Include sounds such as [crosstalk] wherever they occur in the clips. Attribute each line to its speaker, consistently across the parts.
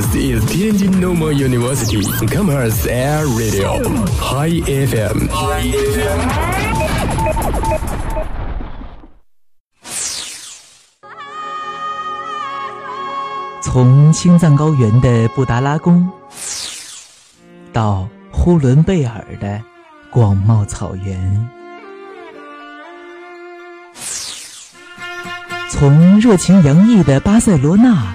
Speaker 1: This is Tianjin Normal University Commerce Air Radio High FM。
Speaker 2: 从青藏高原的布达拉宫，到呼伦贝尔的广袤草原，从热情洋溢的巴塞罗那，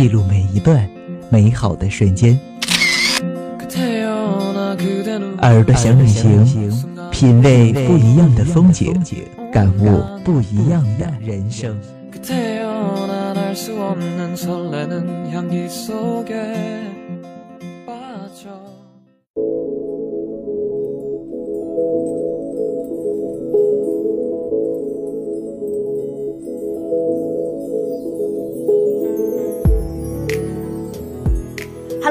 Speaker 2: 记录每一段美好的瞬间。耳朵想旅行，品味不一样的风景，感悟不一样的人生。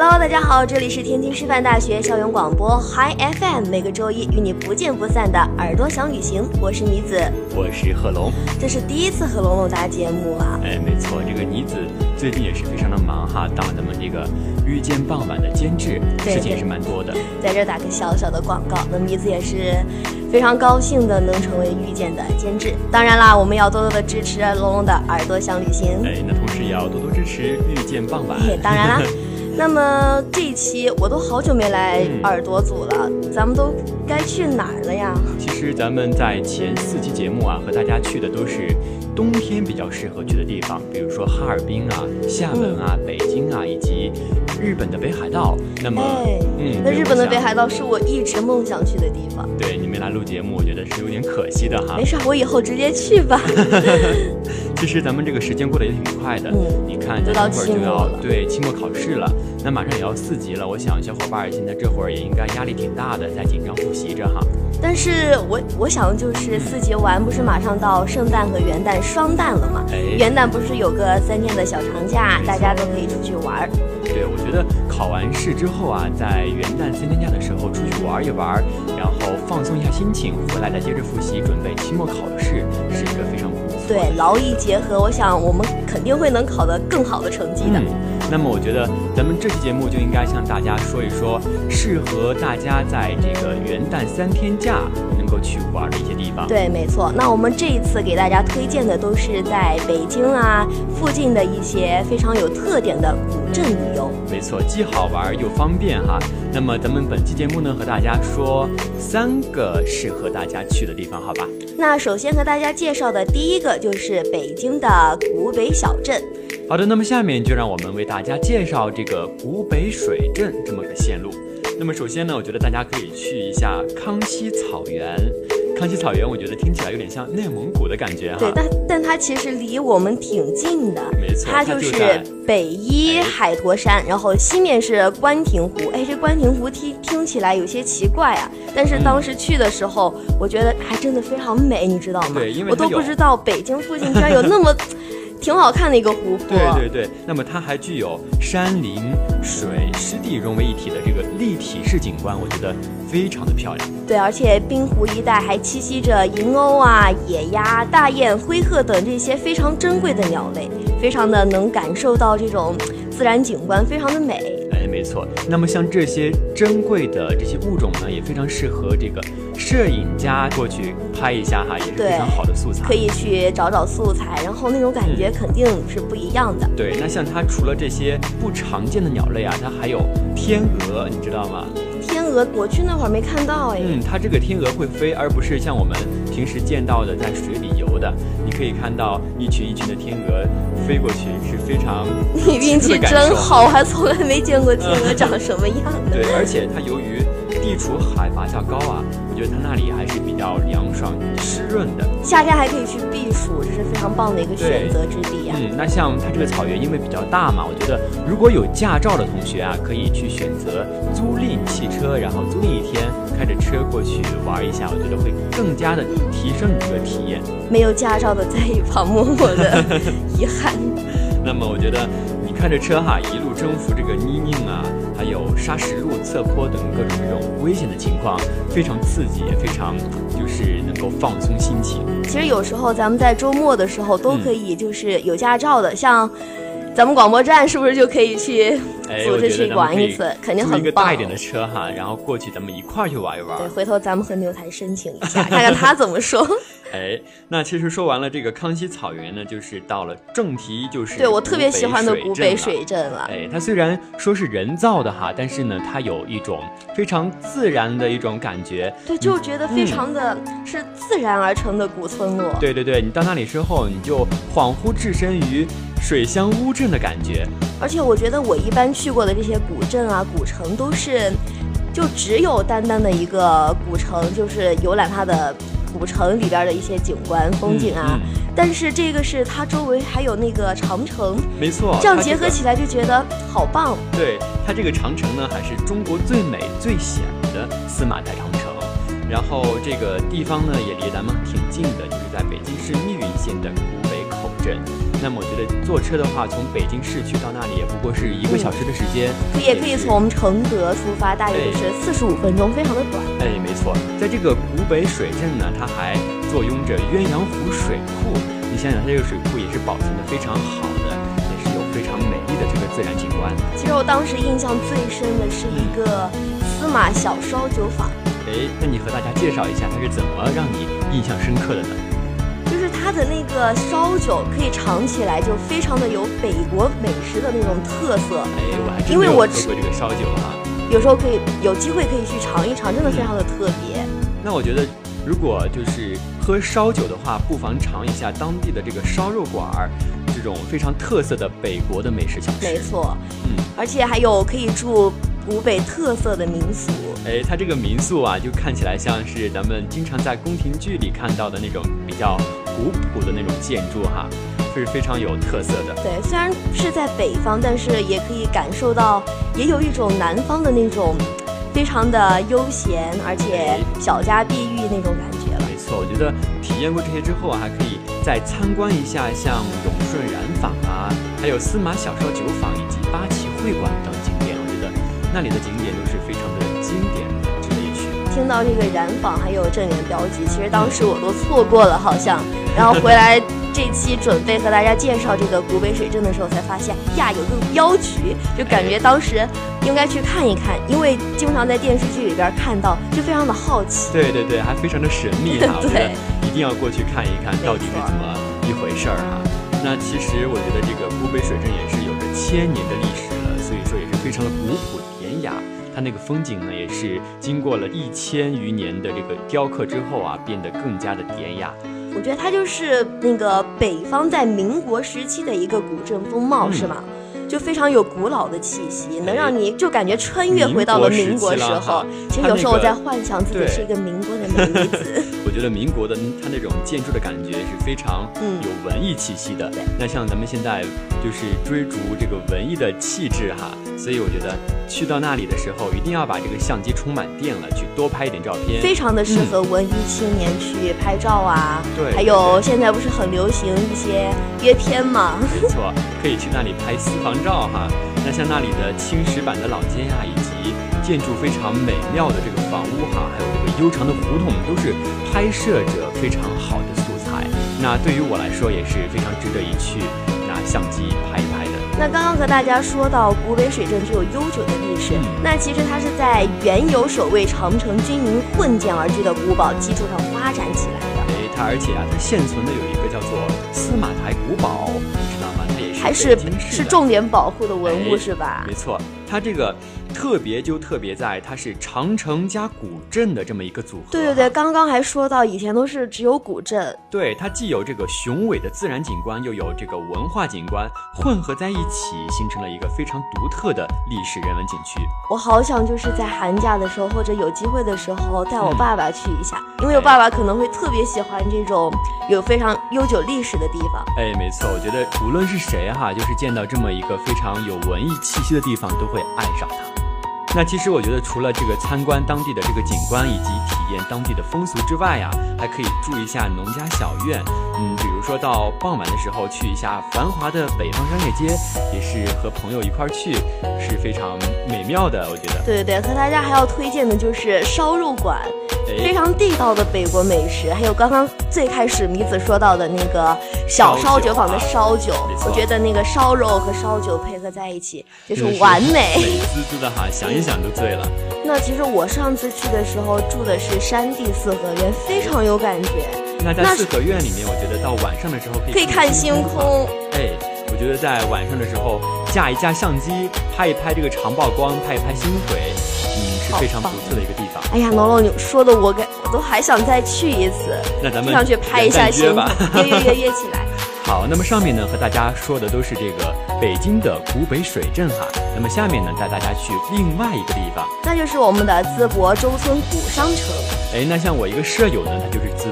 Speaker 3: Hello，大家好，这里是天津师范大学校园广播 Hi FM，每个周一与你不见不散的耳朵想旅行，我是妮子，
Speaker 4: 我是贺龙，
Speaker 3: 这是第一次和龙龙搭节目啊。
Speaker 4: 哎，没错，这个妮子最近也是非常的忙哈，当咱们这个遇见傍晚的监制，事情也是蛮多的。
Speaker 3: 在这打个小小的广告，那妮子也是非常高兴的能成为遇见的监制。当然啦，我们要多多的支持龙龙的耳朵想旅行，
Speaker 4: 哎，那同时也要多多支持遇见傍晚。
Speaker 3: 当然啦。[laughs] 那么这一期我都好久没来耳朵组了，嗯、咱们都该去哪儿了呀？
Speaker 4: 其实咱们在前四期节目啊，和大家去的都是冬天比较适合去的地方，比如说哈尔滨啊、厦门啊、嗯、北京啊，以及日本的北海道。那么，
Speaker 3: 哎、
Speaker 4: 嗯，
Speaker 3: 那日本的北海道是我一直梦想去的地方。
Speaker 4: 对你没来录节目，我觉得是有点可惜的哈。
Speaker 3: 没事，我以后直接去吧。[laughs]
Speaker 4: 其实咱们这个时间过得也挺快的，
Speaker 3: 嗯、
Speaker 4: 你看，
Speaker 3: 这会儿就
Speaker 4: 要，对，期末考试了。那马上也要四级了，我想小伙伴现在这会儿也应该压力挺大的，在紧张复习着哈。
Speaker 3: 但是我我想就是四级完，不是马上到圣诞和元旦双旦了吗？
Speaker 4: 哎、
Speaker 3: 元旦不是有个三天的小长假，大家都可以出去玩儿。
Speaker 4: 对，我觉得考完试之后啊，在元旦三天假的时候出去玩一玩，然后放松一下心情，回来再接着复习，准备期末考试，是一个非常。
Speaker 3: 对，劳逸结合，我想我们肯定会能考得更好的成绩的。
Speaker 4: 嗯那么我觉得咱们这期节目就应该向大家说一说，适合大家在这个元旦三天假能够去玩的一些地方。
Speaker 3: 对，没错。那我们这一次给大家推荐的都是在北京啊附近的一些非常有特点的古镇旅游。
Speaker 4: 没错，既好玩又方便哈。那么咱们本期节目呢，和大家说三个适合大家去的地方，好吧？
Speaker 3: 那首先和大家介绍的第一个就是北京的古北小镇。
Speaker 4: 好的，那么下面就让我们为大家介绍这个古北水镇这么个线路。那么首先呢，我觉得大家可以去一下康熙草原。康熙草原，我觉得听起来有点像内蒙古的感觉哈。
Speaker 3: 对，但但它其实离我们挺近的。
Speaker 4: 没错，
Speaker 3: 它就是北依海坨山，然后西面是关亭湖。哎，这关亭湖听听起来有些奇怪啊，但是当时去的时候，嗯、我觉得还真的非常美，你知道吗？
Speaker 4: 对，因为
Speaker 3: 我都不知道北京附近居然有那么。挺好看的一个湖泊，
Speaker 4: 对对对。那么它还具有山林、水、湿地融为一体的这个立体式景观，我觉得非常的漂亮。
Speaker 3: 对，而且滨湖一带还栖息着银鸥啊、野鸭、大雁、灰鹤等这些非常珍贵的鸟类，非常的能感受到这种自然景观，非常的美。
Speaker 4: 哎，没错。那么像这些珍贵的这些物种呢，也非常适合这个摄影家过去拍一下哈，也是非常好的素材。
Speaker 3: 可以去找找素材，然后那种感觉肯定是不一样的。
Speaker 4: 嗯、对，那像它除了这些不常见的鸟类啊，它还有天鹅，你知道吗？
Speaker 3: 天鹅，我去那会儿没看到哎。
Speaker 4: 嗯，它这个天鹅会飞，而不是像我们平时见到的在水里游的。你可以看到一群一群的天鹅飞过去，是非常 [laughs]
Speaker 3: 你运气真好，我还从来没见过天鹅长什么样的。
Speaker 4: 对，而且它由于地处海拔较高啊，我觉觉得它那里还是比较凉爽、湿润的。
Speaker 3: 夏天还可以去避暑，这是非常棒的一个选择之地呀、
Speaker 4: 嗯，那像它这个草原因为比较大嘛，我觉得如果有驾照的同学啊，可以去选择租赁汽车，然后租赁一天，开着车过去玩一下，我觉得会更加的提升你这个体验。
Speaker 3: 没有驾照的在一旁默默的遗憾。[laughs]
Speaker 4: 那么我觉得你开着车哈，一路征服这个泥泞啊，还有砂石路、侧坡等各种这种危险的情况，非常刺激，也非常就是能够放松心情。
Speaker 3: 其实有时候咱们在周末的时候都可以，就是有驾照的，像咱们广播站是不是就可以去
Speaker 4: 哎，
Speaker 3: 组织去玩一次？肯定很棒。
Speaker 4: 个大一点的车哈，然后过去咱们一块儿去玩一玩。
Speaker 3: 对，回头咱们和牛台申请一下，看看他怎么说。[laughs]
Speaker 4: 哎，那其实说完了这个康熙草原呢，就是到了正题，就是
Speaker 3: 对我特别喜欢的古北水镇了。
Speaker 4: 哎，它虽然说是人造的哈，但是呢，它有一种非常自然的一种感觉。
Speaker 3: 对，就觉得非常的是自然而成的古村落。
Speaker 4: 对对对，你到那里之后，你就恍惚置身于水乡乌镇的感觉。
Speaker 3: 而且我觉得我一般去过的这些古镇啊、古城都是，就只有单单的一个古城，就是游览它的古城里边的一些景观、风景啊。
Speaker 4: 嗯
Speaker 3: 但是这个是它周围还有那个长城，
Speaker 4: 没错，
Speaker 3: 这样结合起来就觉得好棒。
Speaker 4: 对它这个长城呢，还是中国最美最险的司马台长城。然后这个地方呢，也离咱们挺近的，就是在北京市密云县的古北口镇。那么我觉得坐车的话，从北京市区到那里也不过是一个小时的时间，
Speaker 3: 也可以
Speaker 4: 是
Speaker 3: 从承德出发，大约就是四十五分钟，非常的短。
Speaker 4: 哎，没错，在这个古北水镇呢，它还坐拥着鸳鸯湖水库。你想想，它这个水库也是保存的非常好的，也是有非常美丽的这个自然景观。
Speaker 3: 其实我当时印象最深的是一个司马小烧酒坊。
Speaker 4: 哎，那你和大家介绍一下，它是怎么让你印象深刻的呢？
Speaker 3: 就是它的那个烧酒可以尝起来就非常的有北国美食的那种特色，
Speaker 4: 哎，我还真
Speaker 3: 因为
Speaker 4: 没有
Speaker 3: 吃
Speaker 4: 过这个烧酒啊。
Speaker 3: 有时候可以有机会可以去尝一尝，真的非常的特别。
Speaker 4: 那我觉得，如果就是喝烧酒的话，不妨尝一下当地的这个烧肉馆儿，这种非常特色的北国的美食小吃。
Speaker 3: 没，错，
Speaker 4: 嗯，
Speaker 3: 而且还有可以住古北特色的民宿。
Speaker 4: 哎，它这个民宿啊，就看起来像是咱们经常在宫廷剧里看到的那种比较古朴的那种建筑哈，是非常有特色的。
Speaker 3: 对，虽然是在北方，但是也可以感受到，也有一种南方的那种非常的悠闲，而且小家碧玉那种感觉了。
Speaker 4: 没错，我觉得体验过这些之后啊，还可以再参观一下像永顺染坊啊，还有司马小烧酒坊以及八旗会馆等景点。我觉得那里的景点都是非常的经典。
Speaker 3: 听到这个染坊还有正源标记，其实当时我都错过了，好像。然后回来这期准备和大家介绍这个古北水镇的时候，才发现呀，有个镖局，就感觉当时应该去看一看，因为经常在电视剧里边看到，就非常的好奇。
Speaker 4: 对对对，还非常的神秘哈，我觉得
Speaker 3: 对
Speaker 4: 一定要过去看一看到底是怎么一回事儿哈。那其实我觉得这个古北水镇也是有着千年的历史了，所以说也是非常的古朴典雅。它那个风景呢，也是经过了一千余年的这个雕刻之后啊，变得更加的典雅。
Speaker 3: 我觉得它就是那个北方在民国时期的一个古镇风貌，
Speaker 4: 嗯
Speaker 3: 是吗？就非常有古老的气息，能让你就感觉穿越回到了民国时候。其实有时候我在幻想自己是一个民国的美女子。
Speaker 4: 我觉得民国的它那种建筑的感觉是非常
Speaker 3: 嗯
Speaker 4: 有文艺气息的。
Speaker 3: 对
Speaker 4: 那像咱们现在就是追逐这个文艺的气质哈，所以我觉得去到那里的时候，一定要把这个相机充满电了，去多拍一点照片。
Speaker 3: 非常的适合文艺青年去拍照啊，
Speaker 4: 对
Speaker 3: 还有现在不是很流行一些约片吗，
Speaker 4: 没错，可以去那里拍私房照哈。那像那里的青石板的老街啊、以及建筑非常美妙的这个房屋哈，还有这个悠长的胡同，都是拍摄者非常好的素材。那对于我来说也是非常值得一去拿相机拍一拍的。
Speaker 3: 那刚刚和大家说到古北水镇具有悠久的历史，
Speaker 4: 嗯
Speaker 3: 那其实它是在原有守卫长城军营混建而居的古堡基础上发展起来的，
Speaker 4: 哎，它而且啊，它现存的有一个叫做司马台古堡，你知道吗？它也是
Speaker 3: 还是是重点保护的文物
Speaker 4: 哎
Speaker 3: 是吧
Speaker 4: 没？错，它这个特别就特别在它是长城加古镇的这么一个组合。
Speaker 3: 对对对，刚刚还说到以前都是只有古镇，
Speaker 4: 对，它既有这个雄伟的自然景观，又有这个文化景观混合在一起，形成了一个非常独特的历史人文景区。
Speaker 3: 我好想就是在寒假的时候或者有机会的时候带我爸爸去一下，因为我爸爸可能会特别喜欢这种有非常悠久历史的地方。
Speaker 4: 哎，没错，我觉得无论是谁哈，就是见到这么一个非常有文艺气息的地方，都会爱上它。那其实我觉得，除了这个参观当地的这个景观以及体验当地的风俗之外呀，还可以住一下农家小院。嗯，比如说到傍晚的时候去一下繁华的北方商业街，也是和朋友一块儿去，是非常美妙的。我觉得。
Speaker 3: 对对对，和大家还要推荐的就是烧肉馆，非常地道的北国美食，还有刚刚最开始米子说到的那个小烧酒坊的烧酒，我觉得那个烧肉和烧酒配合在一起就是完美，
Speaker 4: 美滋滋的哈，想一。想都醉了。
Speaker 3: 那其实我上次去的时候住的是山地四合院，非常有感觉。
Speaker 4: 那在四合院里面，我觉得到晚上的时候可以
Speaker 3: 可以看星空。
Speaker 4: 哎，我觉得在晚上的时候架一架相机，拍一拍这个长曝光，拍一拍星轨，嗯，是非常不错的一个地方。
Speaker 3: 哎呀，龙龙，你说的我给我都还想再去一次。
Speaker 4: 那咱们
Speaker 3: 上去拍一下星，约约约约起来。[laughs]
Speaker 4: 好，那么上面呢和大家说的都是这个北京的古北水镇哈，那么下面呢带大家去另外一个地方，
Speaker 3: 那就是我们的淄博周村古商城。
Speaker 4: 哎，那像我一个舍友呢，他就是淄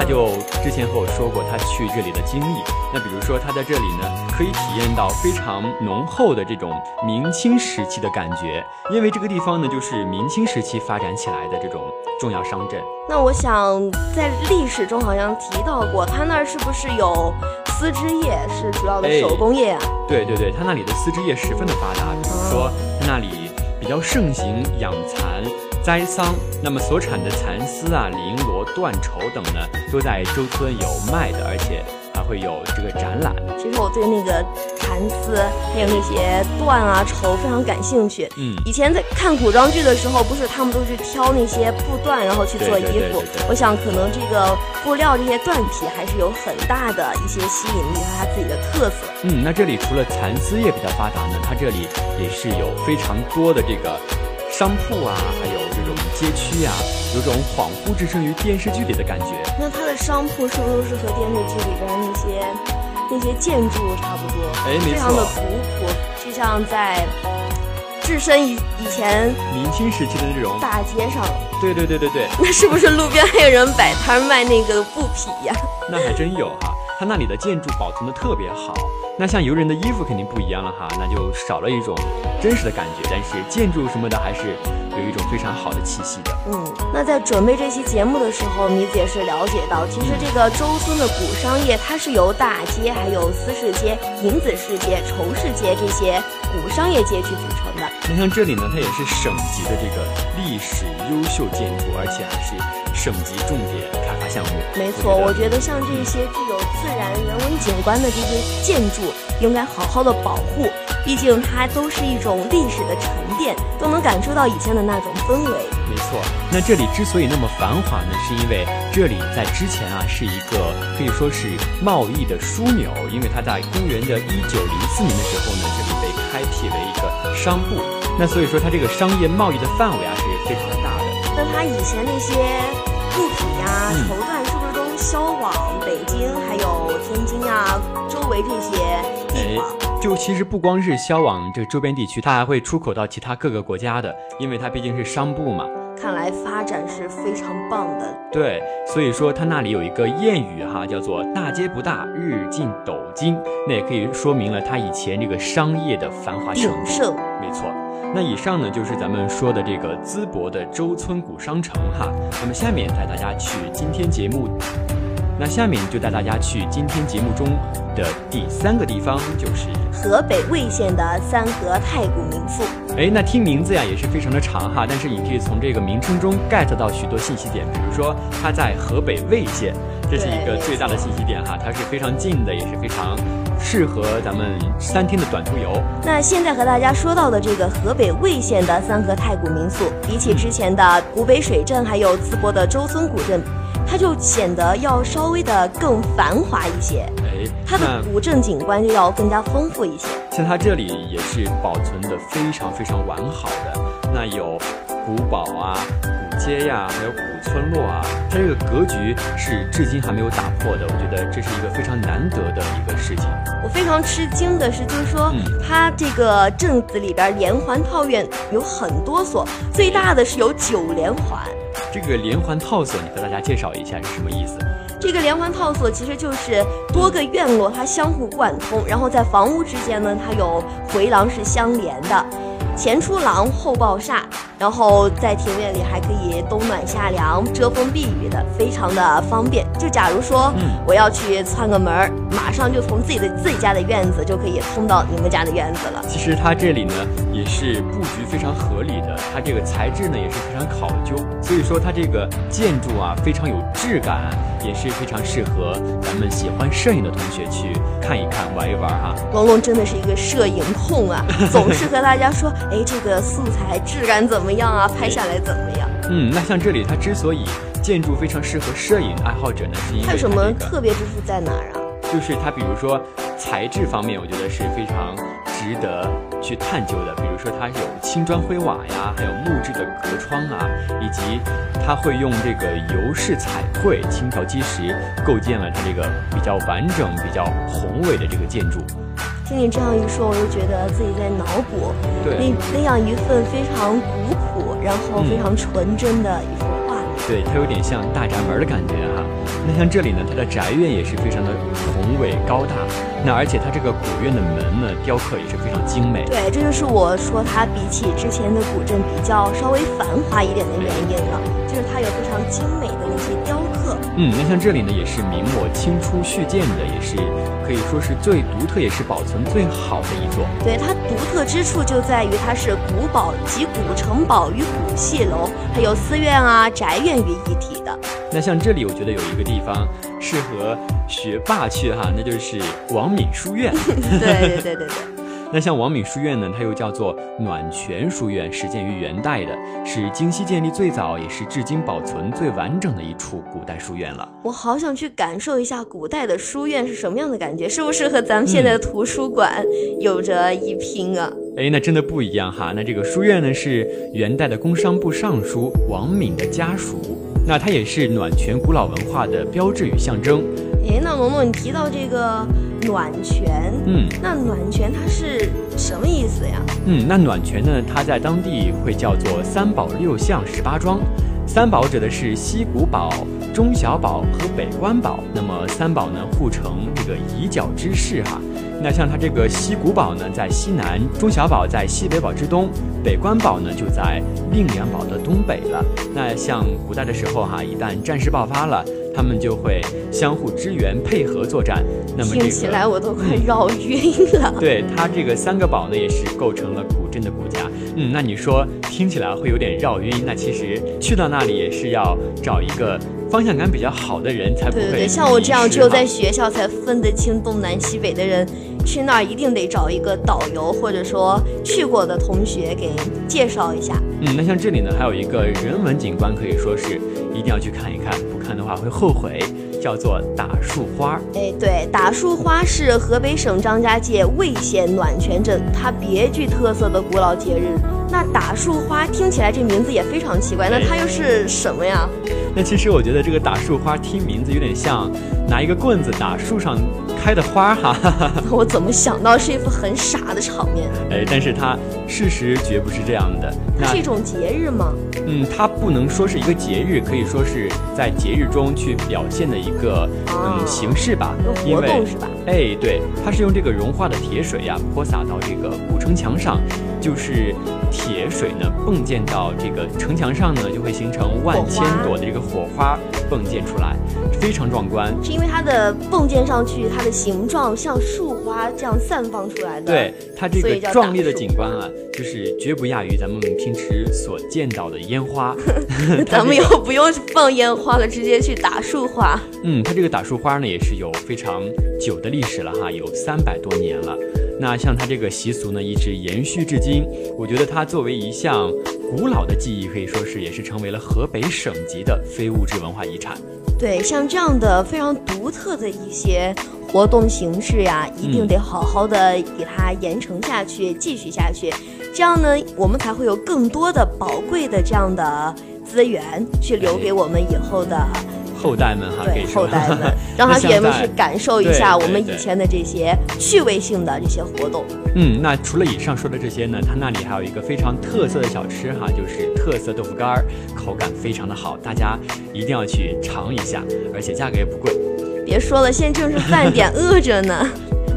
Speaker 4: 他就之前和我说过他去这里的经历。那比如说他在这里呢，可以体验到非常浓厚的这种明清时期的感觉，因为这个地方呢就是明清时期发展起来的这种重要商镇。
Speaker 3: 那我想在历史中好像提到过，他那儿是不是有？丝织业是主要的手工业啊，
Speaker 4: 对对对，他那里的丝织业十分的发达，比如说他那里比较盛行养蚕、栽桑，那么所产的蚕丝啊、绫罗、缎绸等呢，都在周村有卖的，而且还。会有这个展览。
Speaker 3: 其实我对那个蚕丝还有那些缎啊绸非常感兴趣。
Speaker 4: 嗯，
Speaker 3: 以前在看古装剧的时候，不是他们都去挑那些布缎，然后去做衣服。我想可能这个布料这些缎皮还是有很大的一些吸引力和它自己的特色。
Speaker 4: 嗯，那这里除了蚕丝业比较发达呢，它这里也是有非常多的这个商铺啊，还有区呀。有种恍惚置身于电视剧里的感觉。
Speaker 3: 那它的商铺是不是和电视剧里边那些那些建筑差不多？
Speaker 4: 哎，没错。
Speaker 3: 非常的古朴，就像在置身以以前
Speaker 4: 明清时期的那种
Speaker 3: 大街上。
Speaker 4: 对对对对对。
Speaker 3: 那是不是路边还有人摆摊卖那个布匹呀？
Speaker 4: 那还真有哈，它那里的建筑保存的特别好。那像游人的衣服肯定不一样了哈，那就少了一种真实的感觉，但是建筑什么的还是有一种非常好的气息的。
Speaker 3: 嗯，那在准备这期节目的时候，米子也是了解到，其实这个周村的古商业，它是由大街、还有丝市街、银子市街、绸市街这些古商业街区组成的。
Speaker 4: 那像这里呢，它也是省级的这个历史优秀建筑，而且还是省级重点开发项目。
Speaker 3: 没错，我觉得像这些具有自然人文景观的这些建筑。应该好好的保护，毕竟它都是一种历史的沉淀，都能感受到以前的那种氛围。
Speaker 4: 没错，那这里之所以那么繁华呢，是因为这里在之前啊是一个可以说是贸易的枢纽，因为它在公元的一九零四年的时候呢，这里被开辟为一个商埠，那所以说它这个商业贸易的范围啊是非常大的。
Speaker 3: 那它以前那些布匹呀、绸缎是不是都销往北京还有天津啊周围这些？
Speaker 4: 哎，就其实不光是销往这个周边地区，它还会出口到其他各个国家的，因为它毕竟是商埠嘛。
Speaker 3: 看来发展是非常棒的。
Speaker 4: 对，所以说它那里有一个谚语哈，叫做“大街不大，日进斗金”，那也可以说明了它以前这个商业的繁华
Speaker 3: 鼎盛。
Speaker 4: 没错。那以上呢就是咱们说的这个淄博的周村古商城哈。那么下面带大家去今天节目。那下面就带大家去今天节目中的第三个地方，就是
Speaker 3: 河北魏县的三河太古民宿。
Speaker 4: 哎，那听名字呀也是非常的长哈，但是你可以从这个名称中 get 到许多信息点，比如说它在河北魏县，这是一个最大的信息点哈，它是非常近的，也是非常适合咱们三天的短途游。
Speaker 3: 那现在和大家说到的这个河北魏县的三河太古民宿，比起之前的古北水镇，还有淄博的周村古镇。它就显得要稍微的更繁华一些，
Speaker 4: 哎，
Speaker 3: 它的古镇景观就要更加丰富一些。
Speaker 4: 像它这里也是保存的非常非常完好的。那有古堡啊、古街呀，还有古村落啊，它这个格局是至今还没有打破的。我觉得这是一个非常难得的一个事情。
Speaker 3: 我非常吃惊的是，就是说它这个镇子里边连环套院有很多所，最大的是有九连环。
Speaker 4: 这个连环套所，你和大家介绍一下是什么意思？
Speaker 3: 这个连环套所其实就是多个院落它相互贯通，然后在房屋之间呢，它有回廊是相连的。前出廊后抱厦，然后在庭院里还可以冬暖夏凉、遮风避雨的，非常的方便。就假如说我要去串个门儿，马上就从自己的自己家的院子就可以通到你们家的院子了。
Speaker 4: 其实它这里呢也是布局非常合理的，它这个材质呢也是非常考究，所以说它这个建筑啊非常有质感，也是非常适合咱们喜欢摄影的同学去看一看、玩一玩哈。[laughs]
Speaker 3: 龙龙真的是一个摄影控啊，总是和大家说。哎，这个素材质感怎么样啊？拍下来怎么样？
Speaker 4: 嗯，那像这里它之所以建筑非常适合摄影爱好者呢，是因为
Speaker 3: 它有什么特别之处在哪儿啊？
Speaker 4: 就是它，比如说材质方面，我觉得是非常值得去探究的。比如说它有青砖灰瓦呀，还有木质的隔窗啊，以及它会用这个油式彩绘、青条基石构建了它这个比较完整、比较宏伟的这个建筑。
Speaker 3: 听你这样一说，我就觉得自己在脑补那那样一份非常古朴，然后非常纯真的一幅画面。
Speaker 4: 对，它有点像大宅门的感觉哈。那像这里呢，它的宅院也是非常的宏伟高大。那而且它这个古院的门呢，雕刻也是非常精美。
Speaker 3: 对，这就是我说它比起之前的古镇比较稍微繁华一点的原因了，就是它有非常精美的那些雕刻。
Speaker 4: 嗯，那像这里呢，也是明末清初续建的，也是。可以说是最独特，也是保存最好的一座。
Speaker 3: 对它独特之处就在于它是古堡集古城堡与古戏楼，还有寺院啊、宅院于一体的。
Speaker 4: 那像这里，我觉得有一个地方适合学霸去哈，那就是王敏书院。
Speaker 3: 对对对对对。[laughs]
Speaker 4: 那像王敏书院呢，它又叫做暖泉书院，始建于元代的，是京西建立最早，也是至今保存最完整的一处古代书院了。
Speaker 3: 我好想去感受一下古代的书院是什么样的感觉，是不是和咱们现在的图书馆有着一拼啊？
Speaker 4: 哎，那真的不一样哈。那这个书院呢，是元代的工商部尚书王敏的家属，那它也是暖泉古老文化的标志与象征。
Speaker 3: 哎，那萌萌，你提到这个暖泉，
Speaker 4: 嗯，
Speaker 3: 那暖泉它是什么意思呀？
Speaker 4: 嗯，那暖泉呢，它在当地会叫做三宝六巷十八庄。三宝指的是西古堡、中小堡和北关堡。那么三宝呢，互成这个以角之势哈。那像它这个西古堡呢，在西南；中小堡在西北堡之东；北关堡呢，就在令两堡的东北了。那像古代的时候哈，一旦战事爆发了。他们就会相互支援、配合作战。那么
Speaker 3: 听起来我都快绕晕了。[laughs]
Speaker 4: 对它这个三个堡呢，也是构成了古镇的骨架。嗯，那你说听起来会有点绕晕，那其实去到那里也是要找一个方向感比较好的人才不会。
Speaker 3: 对对对，像我这样只有在学校才分得清东南西北的人，去那儿一定得找一个导游或者说去过的同学给介绍一下。
Speaker 4: 嗯，那像这里呢，还有一个人文景观，可以说是一定要去看一看。不看的话会后悔，叫做打树花。
Speaker 3: 哎，对，打树花是河北省张家界魏县暖泉镇它别具特色的古老节日。那打树花听起来这名字也非常奇怪，那它又是什么呀？
Speaker 4: 那其实我觉得这个打树花听名字有点像拿一个棍子打树上。开的花哈，[laughs] [laughs]
Speaker 3: 我怎么想到是一幅很傻的场面？
Speaker 4: 哎，但是它事实绝不是这样的。
Speaker 3: 它是一种节日吗？
Speaker 4: 嗯，它不能说是一个节日，可以说是在节日中去表现的一个嗯形式吧。
Speaker 3: 活动是吧？
Speaker 4: 哎，对，它是用这个融化的铁水呀泼洒到这个古城墙上，就是铁水呢迸溅到这个城墙上呢，就会形成万千朵的这个火花迸溅出来，非常壮观。
Speaker 3: 是因为它的迸溅上去，它的。形状像树花这样散放出来的，
Speaker 4: 对它这个壮丽的景观啊，就是绝不亚于咱们平时所见到的烟花。[laughs]
Speaker 3: 咱们以后不用放烟花了，直接去打树花。
Speaker 4: 嗯，它这个打树花呢，也是有非常久的历史了哈，有三百多年了。那像它这个习俗呢，一直延续至今。我觉得它作为一项古老的技艺，可以说是也是成为了河北省级的非物质文化遗产。
Speaker 3: 对，像这样的非常独特的一些活动形式呀，一定得好好的给它延承下去，继续下去。这样呢，我们才会有更多的宝贵的这样的资源去留给我们以后的。
Speaker 4: 后代们哈，
Speaker 3: 对后代们，[laughs] 让他也们去感受一下我们以前的这些趣味性的这些活动。
Speaker 4: 嗯，那除了以上说的这些呢，他那里还有一个非常特色的小吃哈，就是特色豆腐干儿，口感非常的好，大家一定要去尝一下，而且价格也不贵。
Speaker 3: 别说了，现在正是饭点，饿着呢。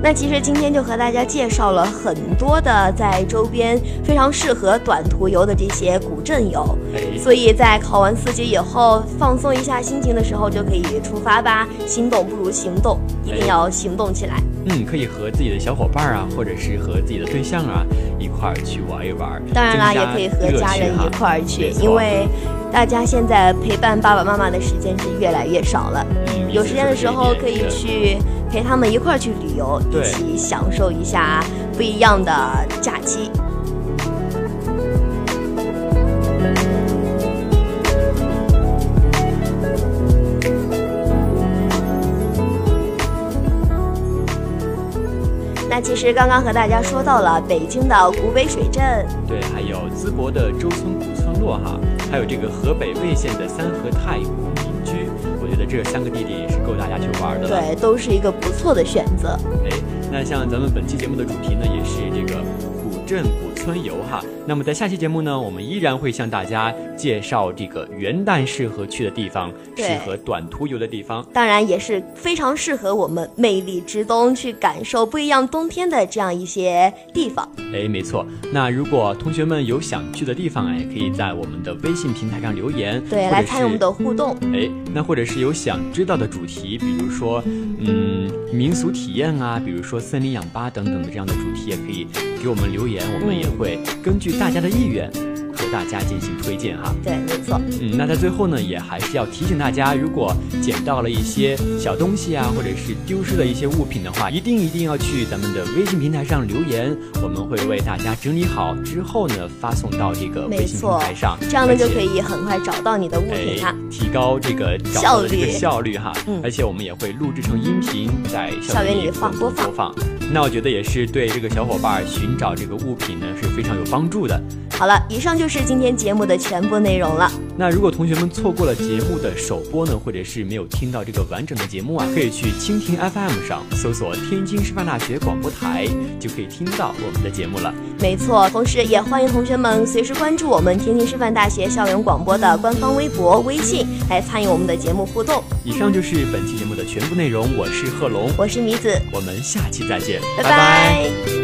Speaker 3: 那其实今天就和大家介绍了很多的在周边非常适合短途游的这些古镇游，所以在考完四级以后放松一下心情的时候就可以出发吧。心动不如行动，一定要行动起来。
Speaker 4: 嗯，可以和自己的小伙伴啊，或者是和自己的对象啊一块儿去玩一玩。
Speaker 3: 当然啦，也可以和家人一块儿去，因为大家现在陪伴爸爸妈妈的时间是越来越少了。嗯，有时间的时候可以去。陪他们一块儿去旅游，一起享受一下不一样的假期。那其实刚刚和大家说到了北京的古北水镇，
Speaker 4: 对，还有淄博的周村古村落哈，还有这个河北魏县的三河太古。这三个地点也是够大家去玩的，
Speaker 3: 对，都是一个不错的选择。
Speaker 4: 哎，那像咱们本期节目的主题呢，也是这个古镇古村游哈。那么在下期节目呢，我们依然会向大家介绍这个元旦适合去的地方，适合短途游的地方，
Speaker 3: 当然也是非常适合我们魅力之冬去感受不一样冬天的这样一些地方。
Speaker 4: 哎，没错。那如果同学们有想去的地方啊，也可以在我们的微信平台上留言，
Speaker 3: 对，来参与我们的互动。
Speaker 4: 哎，那或者是有想知道的主题，比如说嗯民俗体验啊，比如说森林氧吧等等的这样的主题，也可以给我们留言，我们也会根据。大家的意愿大家进行推荐哈，
Speaker 3: 对，没错。
Speaker 4: 嗯，那在最后呢，也还是要提醒大家，如果捡到了一些小东西啊，或者是丢失的一些物品的话，一定一定要去咱们的微信平台上留言，我们会为大家整理好之后呢，发送到这个微信平台上，
Speaker 3: 这样呢就可以很快找到你的物品哈，
Speaker 4: 提高这个
Speaker 3: 找的这个
Speaker 4: 效率哈。嗯，而且我们也会录制成音频在
Speaker 3: 校园里放
Speaker 4: 播
Speaker 3: 放。
Speaker 4: 那我觉得也是对这个小伙伴寻找这个物品呢是非常有帮助的。
Speaker 3: 好了，以上就是今天节目的全部内容了。
Speaker 4: 那如果同学们错过了节目的首播呢，或者是没有听到这个完整的节目啊，可以去蜻蜓 FM 上搜索天津师范大学广播台，就可以听到我们的节目了。
Speaker 3: 没错，同时也欢迎同学们随时关注我们天津师范大学校园广播的官方微博、微信，来参与我们的节目互动。
Speaker 4: 以上就是本期节目的全部内容，我是贺龙，
Speaker 3: 我是米子，
Speaker 4: 我们下期再见，
Speaker 3: 拜拜。